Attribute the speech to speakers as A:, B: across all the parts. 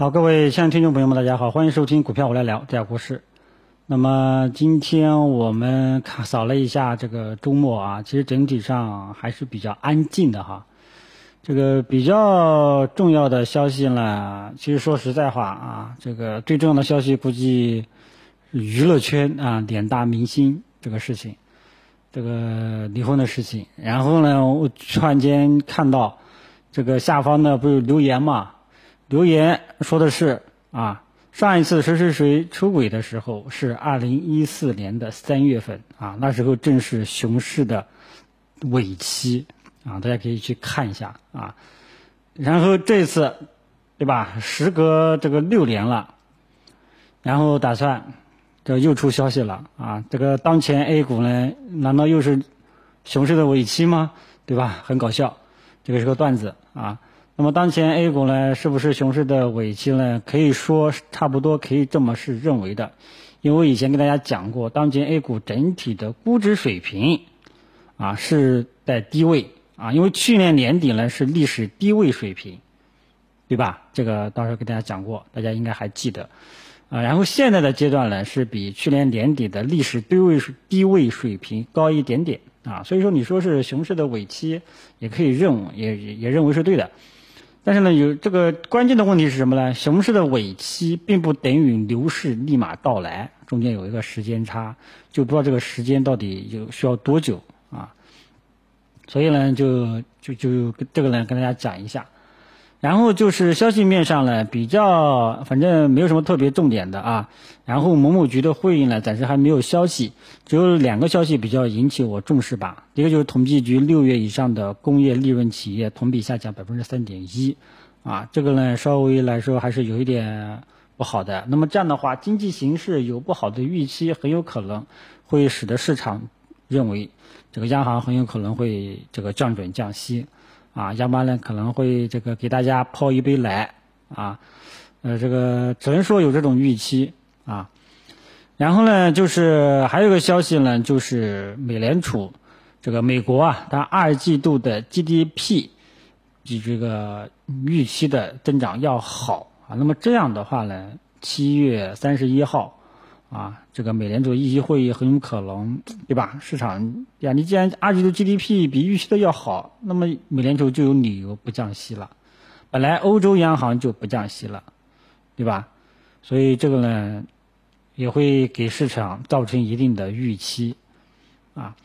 A: 好，各位亲爱的听众朋友们，大家好，欢迎收听股票我来聊这家股市。那么今天我们看扫了一下这个周末啊，其实整体上还是比较安静的哈。这个比较重要的消息呢，其实说实在话啊，这个最重要的消息估计娱乐圈啊两大明星这个事情，这个离婚的事情。然后呢，我突然间看到这个下方呢不是留言嘛？留言说的是啊，上一次谁谁谁出轨的时候是二零一四年的三月份啊，那时候正是熊市的尾期。啊，大家可以去看一下啊。然后这次，对吧？时隔这个六年了，然后打算这又出消息了啊。这个当前 A 股呢，难道又是熊市的尾期吗？对吧？很搞笑，这个是个段子啊。那么当前 A 股呢，是不是熊市的尾期呢？可以说差不多可以这么是认为的，因为我以前跟大家讲过，当前 A 股整体的估值水平啊是在低位。啊，因为去年年底呢是历史低位水平，对吧？这个到时候给大家讲过，大家应该还记得。啊，然后现在的阶段呢是比去年年底的历史低位低位水平高一点点啊，所以说你说是熊市的尾期，也可以认也也认为是对的。但是呢，有这个关键的问题是什么呢？熊市的尾期并不等于牛市立马到来，中间有一个时间差，就不知道这个时间到底有需要多久啊。所以呢，就就就这个呢，跟大家讲一下。然后就是消息面上呢，比较反正没有什么特别重点的啊。然后某某局的会议呢，暂时还没有消息，只有两个消息比较引起我重视吧。一个就是统计局六月以上的工业利润企业同比下降百分之三点一，啊，这个呢稍微来说还是有一点不好的。那么这样的话，经济形势有不好的预期，很有可能会使得市场。认为这个央行很有可能会这个降准降息，啊，央行呢可能会这个给大家泡一杯奶，啊，呃，这个只能说有这种预期啊。然后呢，就是还有个消息呢，就是美联储这个美国啊，它二季度的 GDP 比这个预期的增长要好啊。那么这样的话呢，七月三十一号。啊，这个美联储议息会议很有可能，对吧？市场呀，你既然二季度 GDP 比预期的要好，那么美联储就有理由不降息了。本来欧洲央行就不降息了，对吧？所以这个呢，也会给市场造成一定的预期。啊，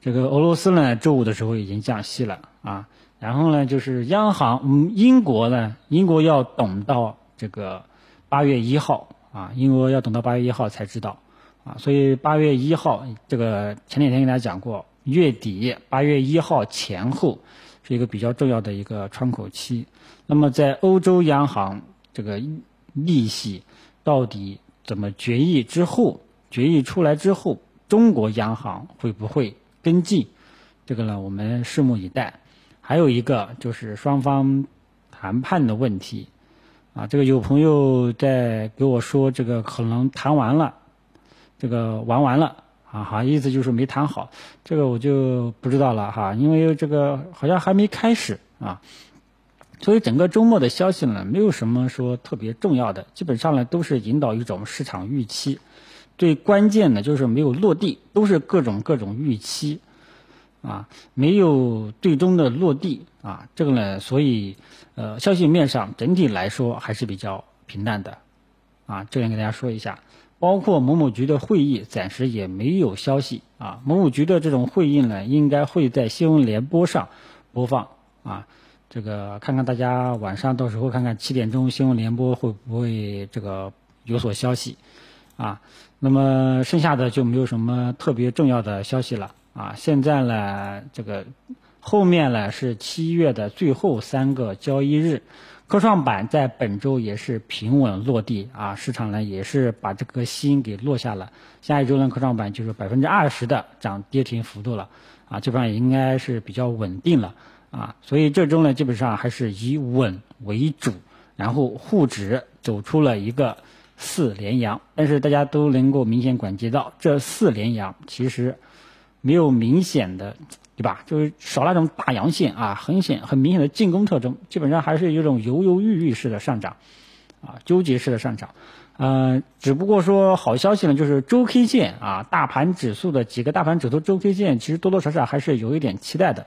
A: 这个俄罗斯呢，周五的时候已经降息了啊。然后呢，就是央行，嗯，英国呢，英国要等到这个八月一号。啊，因为要等到八月一号才知道，啊，所以八月一号这个前两天跟大家讲过，月底八月一号前后是一个比较重要的一个窗口期。那么在欧洲央行这个利息到底怎么决议之后，决议出来之后，中国央行会不会跟进？这个呢，我们拭目以待。还有一个就是双方谈判的问题。啊，这个有朋友在给我说，这个可能谈完了，这个玩完了啊，哈，意思就是没谈好，这个我就不知道了哈，因为这个好像还没开始啊，所以整个周末的消息呢，没有什么说特别重要的，基本上呢都是引导一种市场预期，最关键的就是没有落地，都是各种各种预期。啊，没有最终的落地啊，这个呢，所以呃，消息面上整体来说还是比较平淡的，啊，这边给大家说一下，包括某某局的会议暂时也没有消息啊，某某局的这种会议呢，应该会在新闻联播上播放啊，这个看看大家晚上到时候看看七点钟新闻联播会不会这个有所消息啊，那么剩下的就没有什么特别重要的消息了。啊，现在呢，这个后面呢是七月的最后三个交易日，科创板在本周也是平稳落地啊，市场呢也是把这颗心给落下了。下一周呢，科创板就是百分之二十的涨跌停幅度了啊，基本上也应该是比较稳定了啊，所以这周呢基本上还是以稳为主，然后沪指走出了一个四连阳，但是大家都能够明显感觉到这四连阳其实。没有明显的，对吧？就是少那种大阳线啊，很显很明显的进攻特征，基本上还是有种犹犹豫豫式的上涨，啊，纠结式的上涨。呃，只不过说好消息呢，就是周 K 线啊，大盘指数的几个大盘指数周 K 线，其实多多少少还是有一点期待的，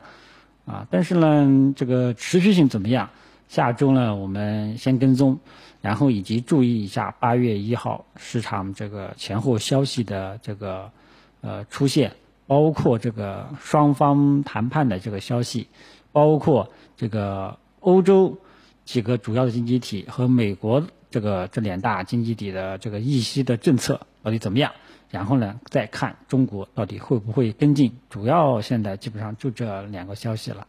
A: 啊，但是呢，这个持续性怎么样？下周呢，我们先跟踪，然后以及注意一下八月一号市场这个前后消息的这个呃出现，包括这个双方谈判的这个消息，包括这个欧洲几个主要的经济体和美国。这个这两大经济体的这个议息的政策到底怎么样？然后呢，再看中国到底会不会跟进？主要现在基本上就这两个消息了，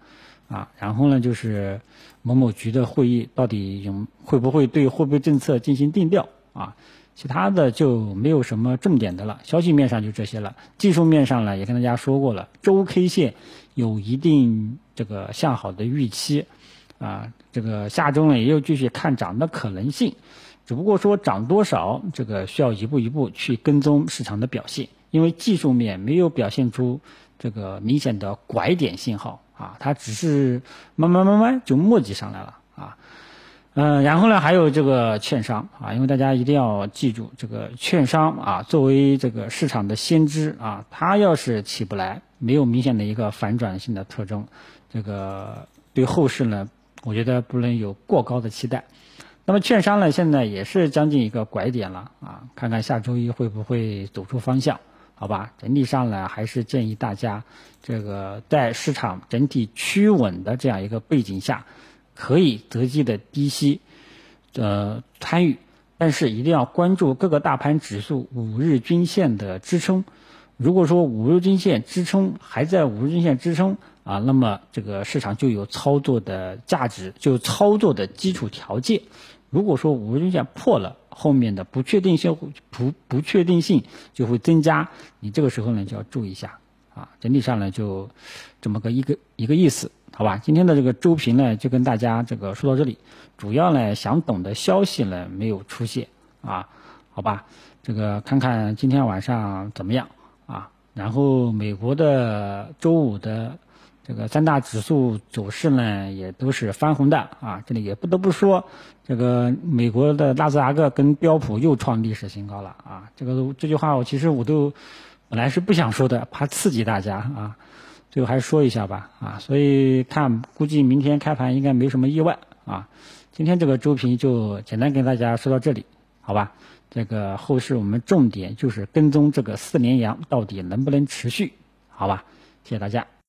A: 啊，然后呢就是某某局的会议到底有会不会对货币政策进行定调啊？其他的就没有什么重点的了。消息面上就这些了，技术面上呢也跟大家说过了，周 K 线有一定这个向好的预期。啊，这个下周呢也有继续看涨的可能性，只不过说涨多少，这个需要一步一步去跟踪市场的表现，因为技术面没有表现出这个明显的拐点信号啊，它只是慢慢慢慢就磨叽上来了啊，嗯，然后呢还有这个券商啊，因为大家一定要记住，这个券商啊作为这个市场的先知啊，它要是起不来，没有明显的一个反转性的特征，这个对后市呢。我觉得不能有过高的期待。那么券商呢，现在也是将近一个拐点了啊，看看下周一会不会走出方向？好吧，整体上呢，还是建议大家这个在市场整体趋稳的这样一个背景下，可以择机的低吸呃参与，但是一定要关注各个大盘指数五日均线的支撑。如果说五日均线支撑还在五日均线支撑。啊，那么这个市场就有操作的价值，就操作的基础条件。如果说五日均线破了，后面的不确定性不不确定性就会增加，你这个时候呢就要注意一下。啊，整体上呢就这么个一个一个意思，好吧？今天的这个周评呢就跟大家这个说到这里，主要呢想懂的消息呢没有出现啊，好吧？这个看看今天晚上怎么样啊？然后美国的周五的。这个三大指数走势呢，也都是翻红的啊！这里也不得不说，这个美国的纳斯达克跟标普又创历史新高了啊！这个这句话我其实我都本来是不想说的，怕刺激大家啊，就还是说一下吧啊！所以看估计明天开盘应该没什么意外啊！今天这个周评就简单跟大家说到这里，好吧？这个后市我们重点就是跟踪这个四连阳到底能不能持续，好吧？谢谢大家。